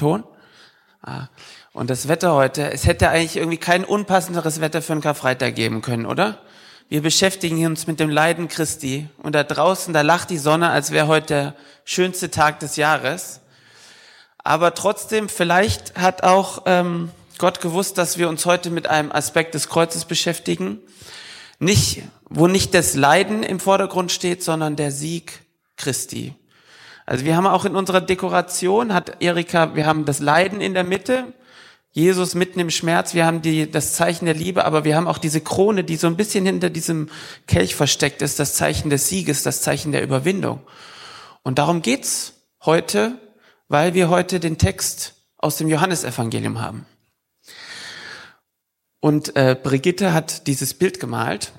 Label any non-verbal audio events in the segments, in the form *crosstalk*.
Ton? Ah. Und das Wetter heute, es hätte eigentlich irgendwie kein unpassenderes Wetter für einen Karfreitag geben können, oder? Wir beschäftigen uns mit dem Leiden Christi und da draußen, da lacht die Sonne, als wäre heute der schönste Tag des Jahres. Aber trotzdem, vielleicht hat auch ähm, Gott gewusst, dass wir uns heute mit einem Aspekt des Kreuzes beschäftigen, nicht, wo nicht das Leiden im Vordergrund steht, sondern der Sieg Christi. Also wir haben auch in unserer Dekoration, hat Erika, wir haben das Leiden in der Mitte, Jesus mitten im Schmerz, wir haben die, das Zeichen der Liebe, aber wir haben auch diese Krone, die so ein bisschen hinter diesem Kelch versteckt ist, das Zeichen des Sieges, das Zeichen der Überwindung. Und darum geht's heute, weil wir heute den Text aus dem Johannesevangelium haben. Und äh, Brigitte hat dieses Bild gemalt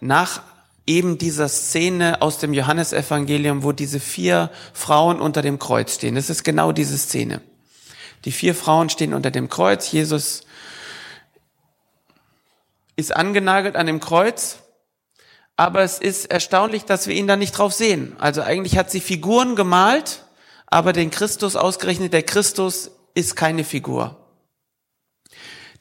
nach eben dieser Szene aus dem Johannesevangelium, wo diese vier Frauen unter dem Kreuz stehen. Das ist genau diese Szene. Die vier Frauen stehen unter dem Kreuz. Jesus ist angenagelt an dem Kreuz. Aber es ist erstaunlich, dass wir ihn da nicht drauf sehen. Also eigentlich hat sie Figuren gemalt, aber den Christus ausgerechnet, der Christus ist keine Figur.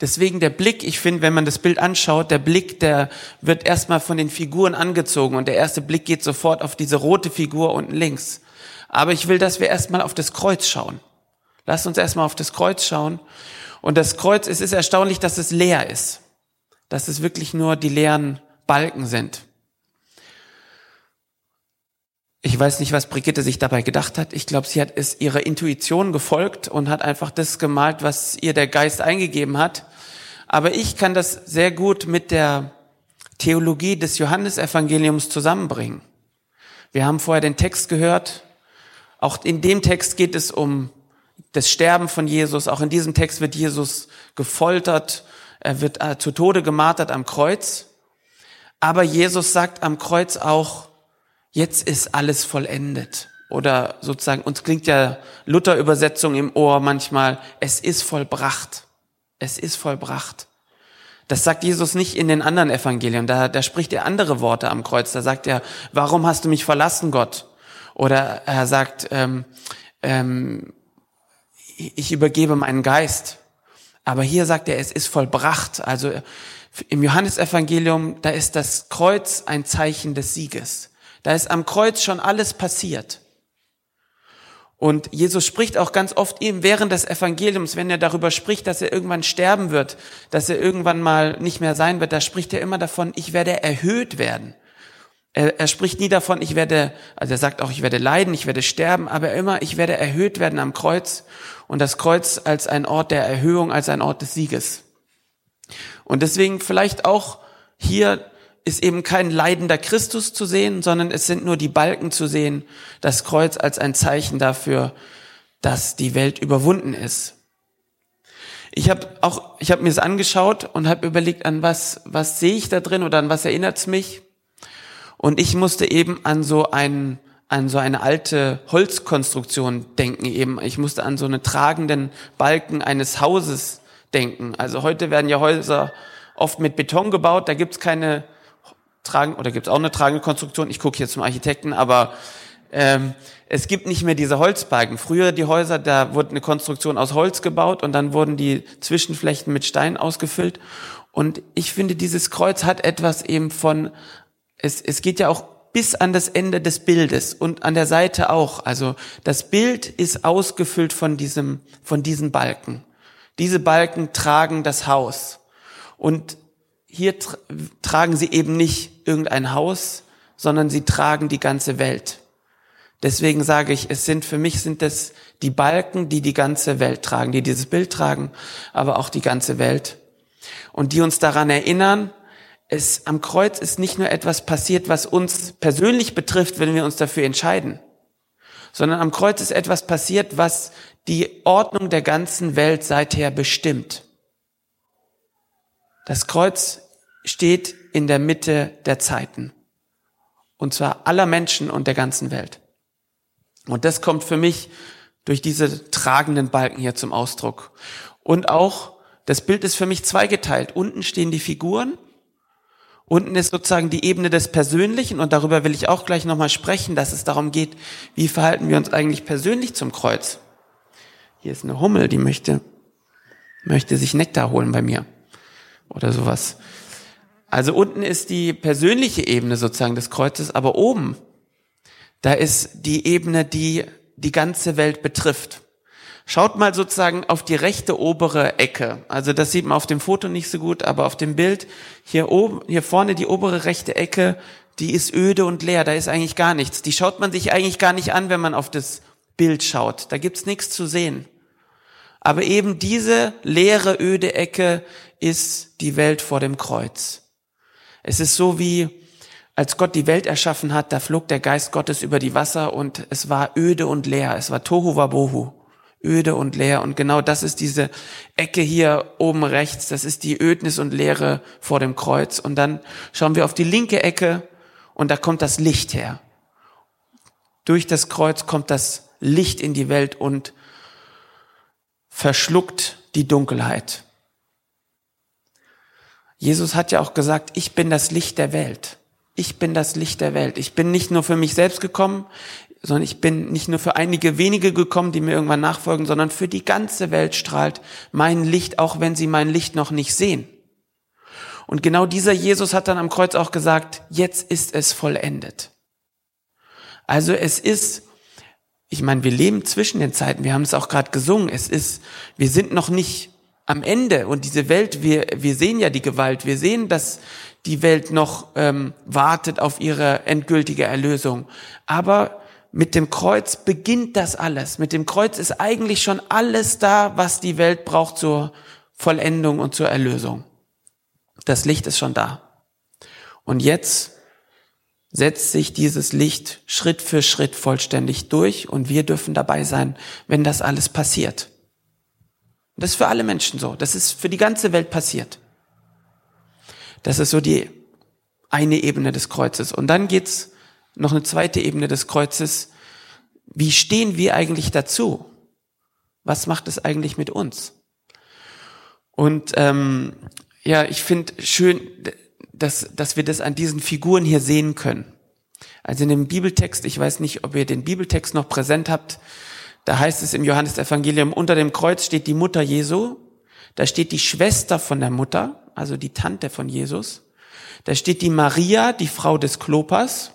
Deswegen der Blick, ich finde, wenn man das Bild anschaut, der Blick, der wird erstmal von den Figuren angezogen und der erste Blick geht sofort auf diese rote Figur unten links. Aber ich will, dass wir erstmal auf das Kreuz schauen. Lasst uns erstmal auf das Kreuz schauen. Und das Kreuz, es ist erstaunlich, dass es leer ist. Dass es wirklich nur die leeren Balken sind. Ich weiß nicht, was Brigitte sich dabei gedacht hat. Ich glaube, sie hat es ihrer Intuition gefolgt und hat einfach das gemalt, was ihr der Geist eingegeben hat. Aber ich kann das sehr gut mit der Theologie des Johannesevangeliums zusammenbringen. Wir haben vorher den Text gehört. Auch in dem Text geht es um das Sterben von Jesus. Auch in diesem Text wird Jesus gefoltert, er wird äh, zu Tode gemartert am Kreuz. Aber Jesus sagt am Kreuz auch, jetzt ist alles vollendet. Oder sozusagen, uns klingt ja Luther-Übersetzung im Ohr manchmal, es ist vollbracht. Es ist vollbracht. Das sagt Jesus nicht in den anderen Evangelien. Da, da spricht er andere Worte am Kreuz. Da sagt er, warum hast du mich verlassen, Gott? Oder er sagt, ähm, ähm, ich übergebe meinen Geist. Aber hier sagt er, es ist vollbracht. Also im Johannesevangelium, da ist das Kreuz ein Zeichen des Sieges. Da ist am Kreuz schon alles passiert. Und Jesus spricht auch ganz oft eben während des Evangeliums, wenn er darüber spricht, dass er irgendwann sterben wird, dass er irgendwann mal nicht mehr sein wird, da spricht er immer davon, ich werde erhöht werden. Er, er spricht nie davon, ich werde, also er sagt auch, ich werde leiden, ich werde sterben, aber immer, ich werde erhöht werden am Kreuz und das Kreuz als ein Ort der Erhöhung, als ein Ort des Sieges. Und deswegen vielleicht auch hier ist eben kein leidender Christus zu sehen, sondern es sind nur die Balken zu sehen, das Kreuz als ein Zeichen dafür, dass die Welt überwunden ist. Ich habe auch, ich habe mir es angeschaut und habe überlegt, an was, was sehe ich da drin oder an was erinnert es mich? Und ich musste eben an so einen an so eine alte Holzkonstruktion denken eben. Ich musste an so einen tragenden Balken eines Hauses denken. Also heute werden ja Häuser oft mit Beton gebaut, da gibt's keine tragen oder gibt's auch eine tragende Konstruktion. Ich gucke jetzt zum Architekten, aber ähm, es gibt nicht mehr diese Holzbalken. Früher die Häuser, da wurde eine Konstruktion aus Holz gebaut und dann wurden die Zwischenflächen mit Stein ausgefüllt. Und ich finde, dieses Kreuz hat etwas eben von, es, es geht ja auch bis an das Ende des Bildes und an der Seite auch. Also das Bild ist ausgefüllt von diesem, von diesen Balken. Diese Balken tragen das Haus. Und hier tra tragen sie eben nicht irgendein Haus, sondern sie tragen die ganze Welt. Deswegen sage ich, es sind für mich sind es die Balken, die die ganze Welt tragen, die dieses Bild tragen, aber auch die ganze Welt. Und die uns daran erinnern, es am Kreuz ist nicht nur etwas passiert, was uns persönlich betrifft, wenn wir uns dafür entscheiden, sondern am Kreuz ist etwas passiert, was die Ordnung der ganzen Welt seither bestimmt. Das Kreuz steht in der Mitte der Zeiten. Und zwar aller Menschen und der ganzen Welt. Und das kommt für mich durch diese tragenden Balken hier zum Ausdruck. Und auch, das Bild ist für mich zweigeteilt. Unten stehen die Figuren Unten ist sozusagen die Ebene des Persönlichen und darüber will ich auch gleich nochmal sprechen, dass es darum geht, wie verhalten wir uns eigentlich persönlich zum Kreuz. hier ist eine Hummel, die möchte, möchte sich Nektar holen bei mir. Oder sowas. Also unten ist die persönliche Ebene sozusagen des Kreuzes, aber oben, da ist die Ebene, die die ganze Welt betrifft. Schaut mal sozusagen auf die rechte obere Ecke. Also das sieht man auf dem Foto nicht so gut, aber auf dem Bild hier oben, hier vorne die obere rechte Ecke, die ist öde und leer. Da ist eigentlich gar nichts. Die schaut man sich eigentlich gar nicht an, wenn man auf das Bild schaut. Da gibt's nichts zu sehen. Aber eben diese leere, öde Ecke ist die Welt vor dem Kreuz. Es ist so wie, als Gott die Welt erschaffen hat, da flog der Geist Gottes über die Wasser und es war öde und leer. Es war Tohu Wabohu öde und leer. Und genau das ist diese Ecke hier oben rechts. Das ist die Ödnis und Leere vor dem Kreuz. Und dann schauen wir auf die linke Ecke und da kommt das Licht her. Durch das Kreuz kommt das Licht in die Welt und verschluckt die Dunkelheit. Jesus hat ja auch gesagt, ich bin das Licht der Welt. Ich bin das Licht der Welt. Ich bin nicht nur für mich selbst gekommen, sondern ich bin nicht nur für einige wenige gekommen, die mir irgendwann nachfolgen, sondern für die ganze Welt strahlt mein Licht, auch wenn sie mein Licht noch nicht sehen. Und genau dieser Jesus hat dann am Kreuz auch gesagt, jetzt ist es vollendet. Also es ist, ich meine, wir leben zwischen den Zeiten, wir haben es auch gerade gesungen, es ist, wir sind noch nicht am Ende und diese Welt, wir, wir sehen ja die Gewalt, wir sehen, dass die Welt noch ähm, wartet auf ihre endgültige Erlösung. Aber mit dem Kreuz beginnt das alles. Mit dem Kreuz ist eigentlich schon alles da, was die Welt braucht zur Vollendung und zur Erlösung. Das Licht ist schon da. Und jetzt setzt sich dieses Licht Schritt für Schritt vollständig durch und wir dürfen dabei sein, wenn das alles passiert. Das ist für alle Menschen so. Das ist für die ganze Welt passiert. Das ist so die eine Ebene des Kreuzes. Und dann geht's noch eine zweite Ebene des Kreuzes. Wie stehen wir eigentlich dazu? Was macht es eigentlich mit uns? Und ähm, ja, ich finde schön, dass, dass wir das an diesen Figuren hier sehen können. Also in dem Bibeltext, ich weiß nicht, ob ihr den Bibeltext noch präsent habt, da heißt es im Johannesevangelium, unter dem Kreuz steht die Mutter Jesu, da steht die Schwester von der Mutter, also die Tante von Jesus, da steht die Maria, die Frau des Klopas,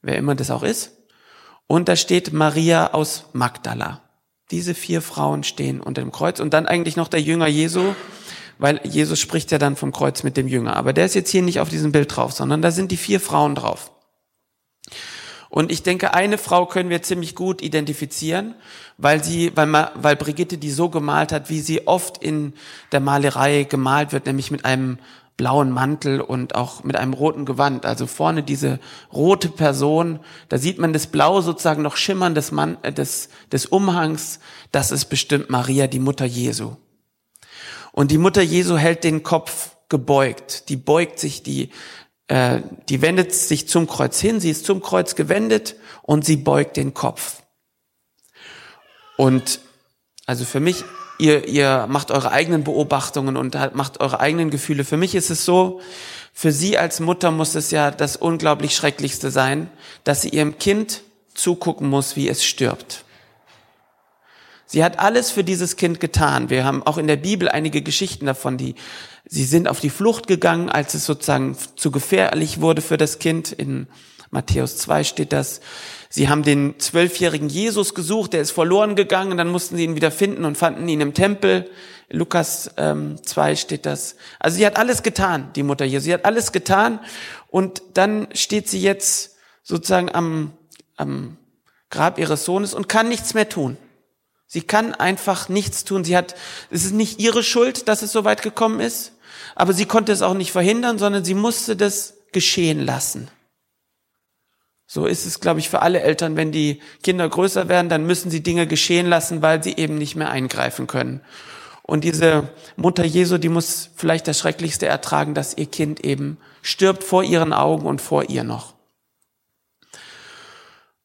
wer immer das auch ist. Und da steht Maria aus Magdala. Diese vier Frauen stehen unter dem Kreuz und dann eigentlich noch der Jünger Jesu, weil Jesus spricht ja dann vom Kreuz mit dem Jünger. Aber der ist jetzt hier nicht auf diesem Bild drauf, sondern da sind die vier Frauen drauf. Und ich denke, eine Frau können wir ziemlich gut identifizieren, weil sie, weil, weil Brigitte die so gemalt hat, wie sie oft in der Malerei gemalt wird, nämlich mit einem blauen Mantel und auch mit einem roten Gewand. Also vorne diese rote Person, da sieht man das Blau sozusagen noch schimmern des, Mann, äh, des, des Umhangs. Das ist bestimmt Maria, die Mutter Jesu. Und die Mutter Jesu hält den Kopf gebeugt. Die beugt sich, die, äh, die wendet sich zum Kreuz hin. Sie ist zum Kreuz gewendet und sie beugt den Kopf. Und also für mich ihr, ihr macht eure eigenen Beobachtungen und macht eure eigenen Gefühle. Für mich ist es so, für sie als Mutter muss es ja das unglaublich Schrecklichste sein, dass sie ihrem Kind zugucken muss, wie es stirbt. Sie hat alles für dieses Kind getan. Wir haben auch in der Bibel einige Geschichten davon, die sie sind auf die Flucht gegangen, als es sozusagen zu gefährlich wurde für das Kind. In Matthäus 2 steht das. Sie haben den zwölfjährigen Jesus gesucht, der ist verloren gegangen, dann mussten sie ihn wieder finden und fanden ihn im Tempel. Lukas ähm, 2 steht das. Also sie hat alles getan, die Mutter Jesu. Sie hat alles getan und dann steht sie jetzt sozusagen am, am Grab ihres Sohnes und kann nichts mehr tun. Sie kann einfach nichts tun. Sie hat, es ist nicht ihre Schuld, dass es so weit gekommen ist, aber sie konnte es auch nicht verhindern, sondern sie musste das geschehen lassen. So ist es, glaube ich, für alle Eltern, wenn die Kinder größer werden, dann müssen sie Dinge geschehen lassen, weil sie eben nicht mehr eingreifen können. Und diese Mutter Jesu, die muss vielleicht das Schrecklichste ertragen, dass ihr Kind eben stirbt vor ihren Augen und vor ihr noch.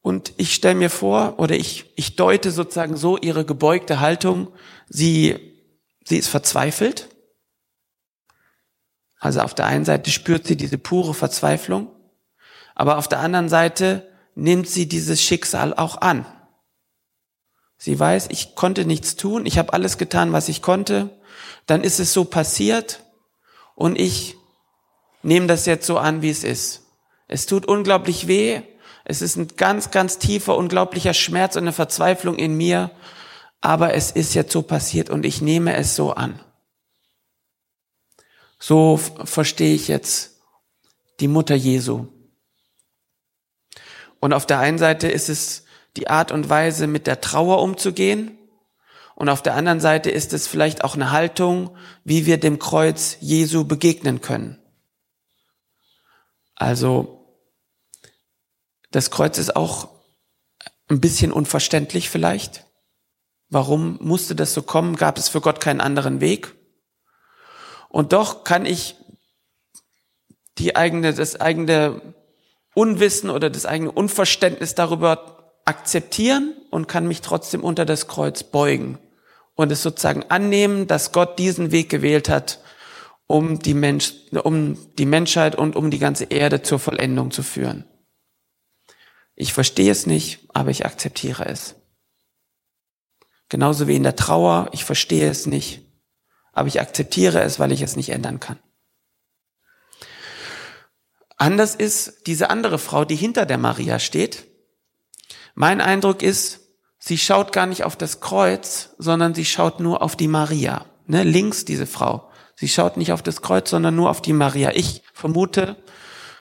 Und ich stelle mir vor, oder ich, ich deute sozusagen so ihre gebeugte Haltung. Sie, sie ist verzweifelt. Also auf der einen Seite spürt sie diese pure Verzweiflung. Aber auf der anderen Seite nimmt sie dieses Schicksal auch an. Sie weiß, ich konnte nichts tun, ich habe alles getan, was ich konnte. Dann ist es so passiert und ich nehme das jetzt so an, wie es ist. Es tut unglaublich weh. Es ist ein ganz, ganz tiefer, unglaublicher Schmerz und eine Verzweiflung in mir. Aber es ist jetzt so passiert und ich nehme es so an. So verstehe ich jetzt die Mutter Jesu. Und auf der einen Seite ist es die Art und Weise, mit der Trauer umzugehen. Und auf der anderen Seite ist es vielleicht auch eine Haltung, wie wir dem Kreuz Jesu begegnen können. Also, das Kreuz ist auch ein bisschen unverständlich vielleicht. Warum musste das so kommen? Gab es für Gott keinen anderen Weg? Und doch kann ich die eigene, das eigene Unwissen oder das eigene Unverständnis darüber akzeptieren und kann mich trotzdem unter das Kreuz beugen und es sozusagen annehmen, dass Gott diesen Weg gewählt hat, um die, Mensch, um die Menschheit und um die ganze Erde zur Vollendung zu führen. Ich verstehe es nicht, aber ich akzeptiere es. Genauso wie in der Trauer, ich verstehe es nicht, aber ich akzeptiere es, weil ich es nicht ändern kann. Anders ist diese andere Frau, die hinter der Maria steht. Mein Eindruck ist, sie schaut gar nicht auf das Kreuz, sondern sie schaut nur auf die Maria. Ne, links diese Frau. Sie schaut nicht auf das Kreuz, sondern nur auf die Maria. Ich vermute,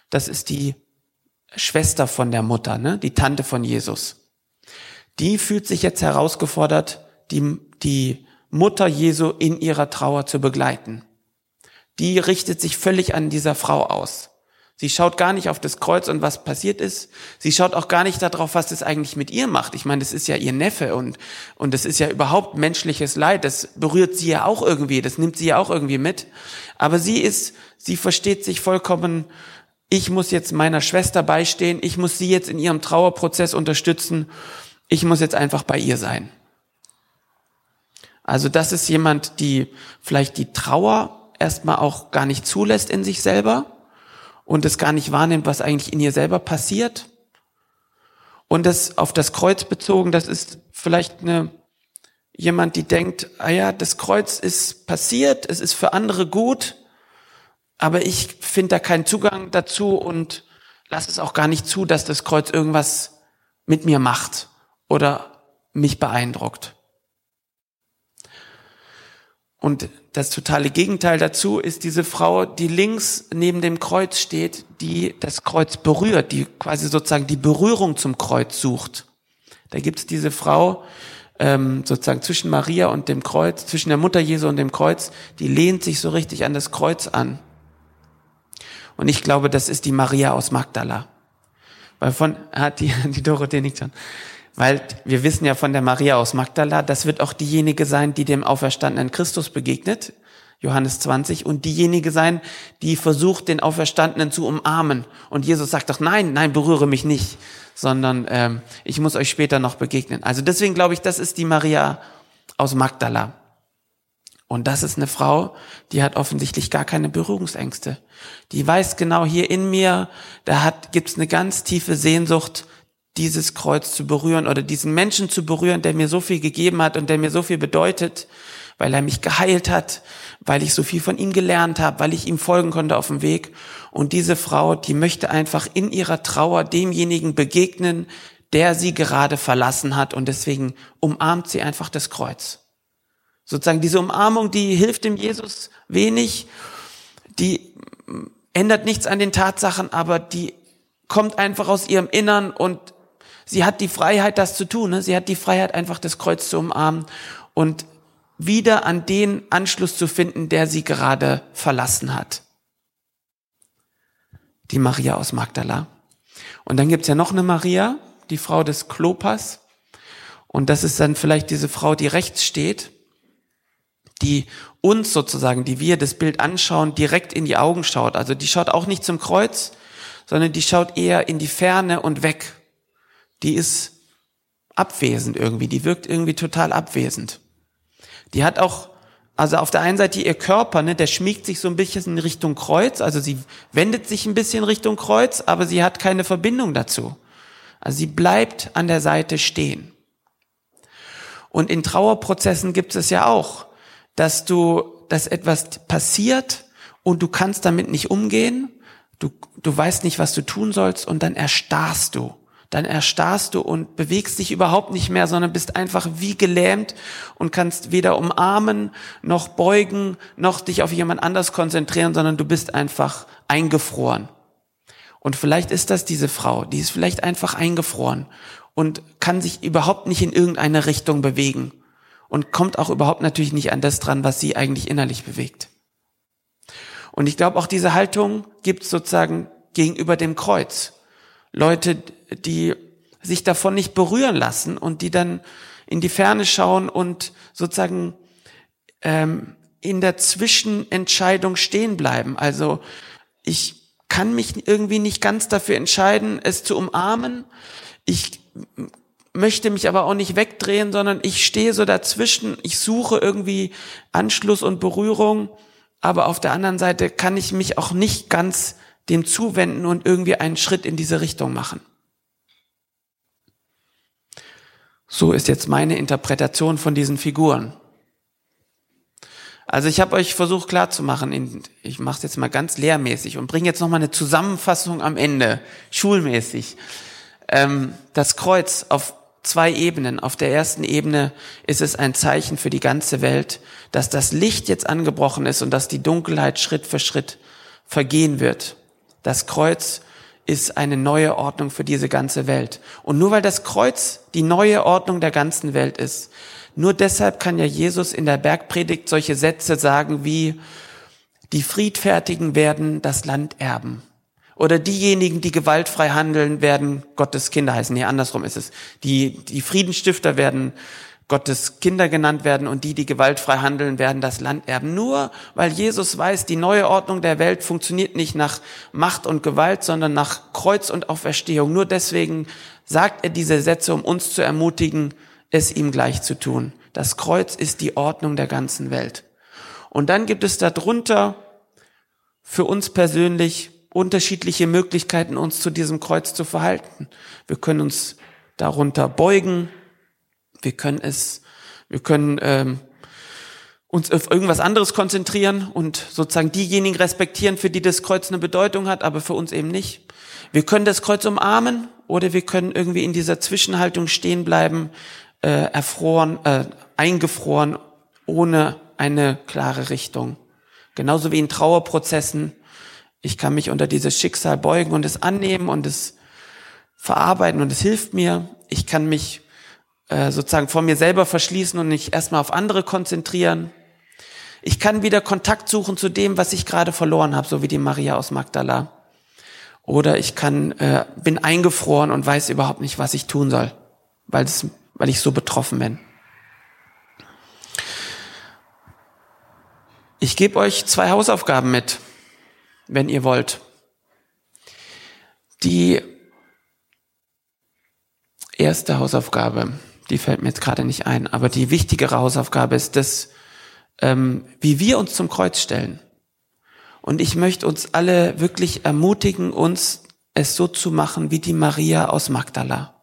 das ist die Schwester von der Mutter, ne, die Tante von Jesus. Die fühlt sich jetzt herausgefordert, die, die Mutter Jesu in ihrer Trauer zu begleiten. Die richtet sich völlig an dieser Frau aus. Sie schaut gar nicht auf das Kreuz und was passiert ist. Sie schaut auch gar nicht darauf, was das eigentlich mit ihr macht. Ich meine, das ist ja ihr Neffe und, und das ist ja überhaupt menschliches Leid. Das berührt sie ja auch irgendwie. Das nimmt sie ja auch irgendwie mit. Aber sie ist, sie versteht sich vollkommen, ich muss jetzt meiner Schwester beistehen. Ich muss sie jetzt in ihrem Trauerprozess unterstützen. Ich muss jetzt einfach bei ihr sein. Also das ist jemand, die vielleicht die Trauer erstmal auch gar nicht zulässt in sich selber und es gar nicht wahrnimmt, was eigentlich in ihr selber passiert. Und das auf das Kreuz bezogen, das ist vielleicht eine, jemand, die denkt, ah ja, das Kreuz ist passiert, es ist für andere gut, aber ich finde da keinen Zugang dazu und lasse es auch gar nicht zu, dass das Kreuz irgendwas mit mir macht oder mich beeindruckt. Und das totale Gegenteil dazu ist diese Frau, die links neben dem Kreuz steht, die das Kreuz berührt, die quasi sozusagen die Berührung zum Kreuz sucht. Da gibt's diese Frau ähm, sozusagen zwischen Maria und dem Kreuz, zwischen der Mutter Jesu und dem Kreuz, die lehnt sich so richtig an das Kreuz an. Und ich glaube, das ist die Maria aus Magdala. Weil von *laughs* hat die, die Dorothee nicht schon. Weil wir wissen ja von der Maria aus Magdala, das wird auch diejenige sein, die dem auferstandenen Christus begegnet, Johannes 20, und diejenige sein, die versucht, den Auferstandenen zu umarmen. Und Jesus sagt doch, nein, nein, berühre mich nicht, sondern ähm, ich muss euch später noch begegnen. Also deswegen glaube ich, das ist die Maria aus Magdala. Und das ist eine Frau, die hat offensichtlich gar keine Berührungsängste. Die weiß genau hier in mir, da hat, gibt's eine ganz tiefe Sehnsucht dieses Kreuz zu berühren oder diesen Menschen zu berühren, der mir so viel gegeben hat und der mir so viel bedeutet, weil er mich geheilt hat, weil ich so viel von ihm gelernt habe, weil ich ihm folgen konnte auf dem Weg. Und diese Frau, die möchte einfach in ihrer Trauer demjenigen begegnen, der sie gerade verlassen hat und deswegen umarmt sie einfach das Kreuz. Sozusagen diese Umarmung, die hilft dem Jesus wenig, die ändert nichts an den Tatsachen, aber die kommt einfach aus ihrem Innern und Sie hat die Freiheit, das zu tun. Ne? Sie hat die Freiheit, einfach das Kreuz zu umarmen und wieder an den Anschluss zu finden, der sie gerade verlassen hat. Die Maria aus Magdala. Und dann gibt's ja noch eine Maria, die Frau des Klopas. Und das ist dann vielleicht diese Frau, die rechts steht, die uns sozusagen, die wir das Bild anschauen, direkt in die Augen schaut. Also die schaut auch nicht zum Kreuz, sondern die schaut eher in die Ferne und weg die ist abwesend irgendwie, die wirkt irgendwie total abwesend. Die hat auch, also auf der einen Seite ihr Körper, ne, der schmiegt sich so ein bisschen in Richtung Kreuz, also sie wendet sich ein bisschen Richtung Kreuz, aber sie hat keine Verbindung dazu. Also sie bleibt an der Seite stehen. Und in Trauerprozessen gibt es ja auch, dass du, dass etwas passiert und du kannst damit nicht umgehen, du, du weißt nicht, was du tun sollst und dann erstarrst du. Dann erstarrst du und bewegst dich überhaupt nicht mehr, sondern bist einfach wie gelähmt und kannst weder umarmen, noch beugen, noch dich auf jemand anders konzentrieren, sondern du bist einfach eingefroren. Und vielleicht ist das diese Frau, die ist vielleicht einfach eingefroren und kann sich überhaupt nicht in irgendeine Richtung bewegen und kommt auch überhaupt natürlich nicht an das dran, was sie eigentlich innerlich bewegt. Und ich glaube, auch diese Haltung gibt es sozusagen gegenüber dem Kreuz. Leute, die sich davon nicht berühren lassen und die dann in die Ferne schauen und sozusagen ähm, in der Zwischenentscheidung stehen bleiben. Also ich kann mich irgendwie nicht ganz dafür entscheiden, es zu umarmen. Ich möchte mich aber auch nicht wegdrehen, sondern ich stehe so dazwischen. Ich suche irgendwie Anschluss und Berührung, aber auf der anderen Seite kann ich mich auch nicht ganz dem zuwenden und irgendwie einen Schritt in diese Richtung machen. So ist jetzt meine Interpretation von diesen Figuren. Also ich habe euch versucht klarzumachen, ich mache es jetzt mal ganz lehrmäßig und bringe jetzt noch mal eine Zusammenfassung am Ende, schulmäßig. Ähm, das Kreuz auf zwei Ebenen. Auf der ersten Ebene ist es ein Zeichen für die ganze Welt, dass das Licht jetzt angebrochen ist und dass die Dunkelheit Schritt für Schritt vergehen wird. Das Kreuz ist eine neue Ordnung für diese ganze Welt. Und nur weil das Kreuz die neue Ordnung der ganzen Welt ist, nur deshalb kann ja Jesus in der Bergpredigt solche Sätze sagen wie, die Friedfertigen werden das Land erben. Oder diejenigen, die gewaltfrei handeln, werden Gottes Kinder heißen. Nee, andersrum ist es. Die, die Friedenstifter werden Gottes Kinder genannt werden und die, die gewaltfrei handeln, werden das Land erben. Nur weil Jesus weiß, die neue Ordnung der Welt funktioniert nicht nach Macht und Gewalt, sondern nach Kreuz und Auferstehung. Nur deswegen sagt er diese Sätze, um uns zu ermutigen, es ihm gleich zu tun. Das Kreuz ist die Ordnung der ganzen Welt. Und dann gibt es darunter für uns persönlich unterschiedliche Möglichkeiten, uns zu diesem Kreuz zu verhalten. Wir können uns darunter beugen, wir können es, wir können ähm, uns auf irgendwas anderes konzentrieren und sozusagen diejenigen respektieren, für die das Kreuz eine Bedeutung hat, aber für uns eben nicht. Wir können das Kreuz umarmen oder wir können irgendwie in dieser Zwischenhaltung stehen bleiben, äh, erfroren, äh, eingefroren, ohne eine klare Richtung. Genauso wie in Trauerprozessen. Ich kann mich unter dieses Schicksal beugen und es annehmen und es verarbeiten und es hilft mir. Ich kann mich äh, sozusagen vor mir selber verschließen und mich erstmal auf andere konzentrieren. Ich kann wieder Kontakt suchen zu dem, was ich gerade verloren habe, so wie die Maria aus Magdala. Oder ich kann, äh, bin eingefroren und weiß überhaupt nicht, was ich tun soll, weil, es, weil ich so betroffen bin. Ich gebe euch zwei Hausaufgaben mit, wenn ihr wollt. Die erste Hausaufgabe die fällt mir jetzt gerade nicht ein, aber die wichtigere Hausaufgabe ist das, ähm, wie wir uns zum Kreuz stellen. Und ich möchte uns alle wirklich ermutigen, uns es so zu machen wie die Maria aus Magdala.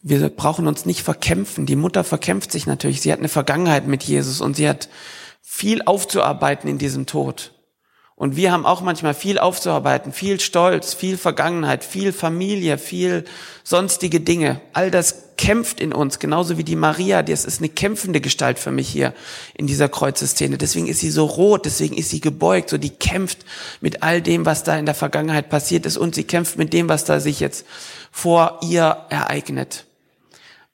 Wir brauchen uns nicht verkämpfen. Die Mutter verkämpft sich natürlich. Sie hat eine Vergangenheit mit Jesus und sie hat viel aufzuarbeiten in diesem Tod. Und wir haben auch manchmal viel aufzuarbeiten, viel Stolz, viel Vergangenheit, viel Familie, viel sonstige Dinge. All das kämpft in uns, genauso wie die Maria. Das ist eine kämpfende Gestalt für mich hier in dieser Kreuzeszene. Deswegen ist sie so rot, deswegen ist sie gebeugt, so die kämpft mit all dem, was da in der Vergangenheit passiert ist und sie kämpft mit dem, was da sich jetzt vor ihr ereignet.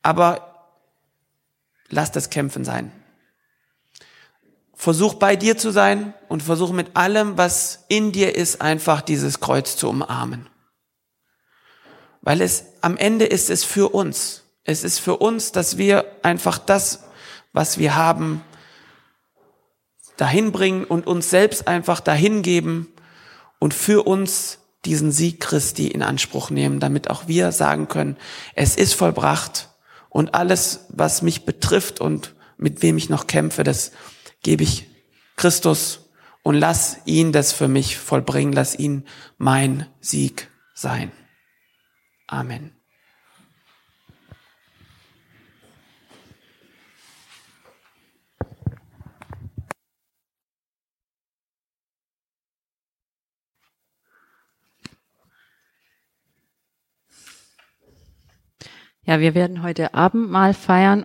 Aber lass das Kämpfen sein. Versuch bei dir zu sein und versuch mit allem, was in dir ist, einfach dieses Kreuz zu umarmen. Weil es am Ende ist es für uns. Es ist für uns, dass wir einfach das, was wir haben, dahin bringen und uns selbst einfach dahin geben und für uns diesen Sieg Christi in Anspruch nehmen, damit auch wir sagen können, es ist vollbracht und alles, was mich betrifft und mit wem ich noch kämpfe, das gebe ich Christus und lass ihn das für mich vollbringen, lass ihn mein Sieg sein. Amen. Ja, wir werden heute Abend mal feiern.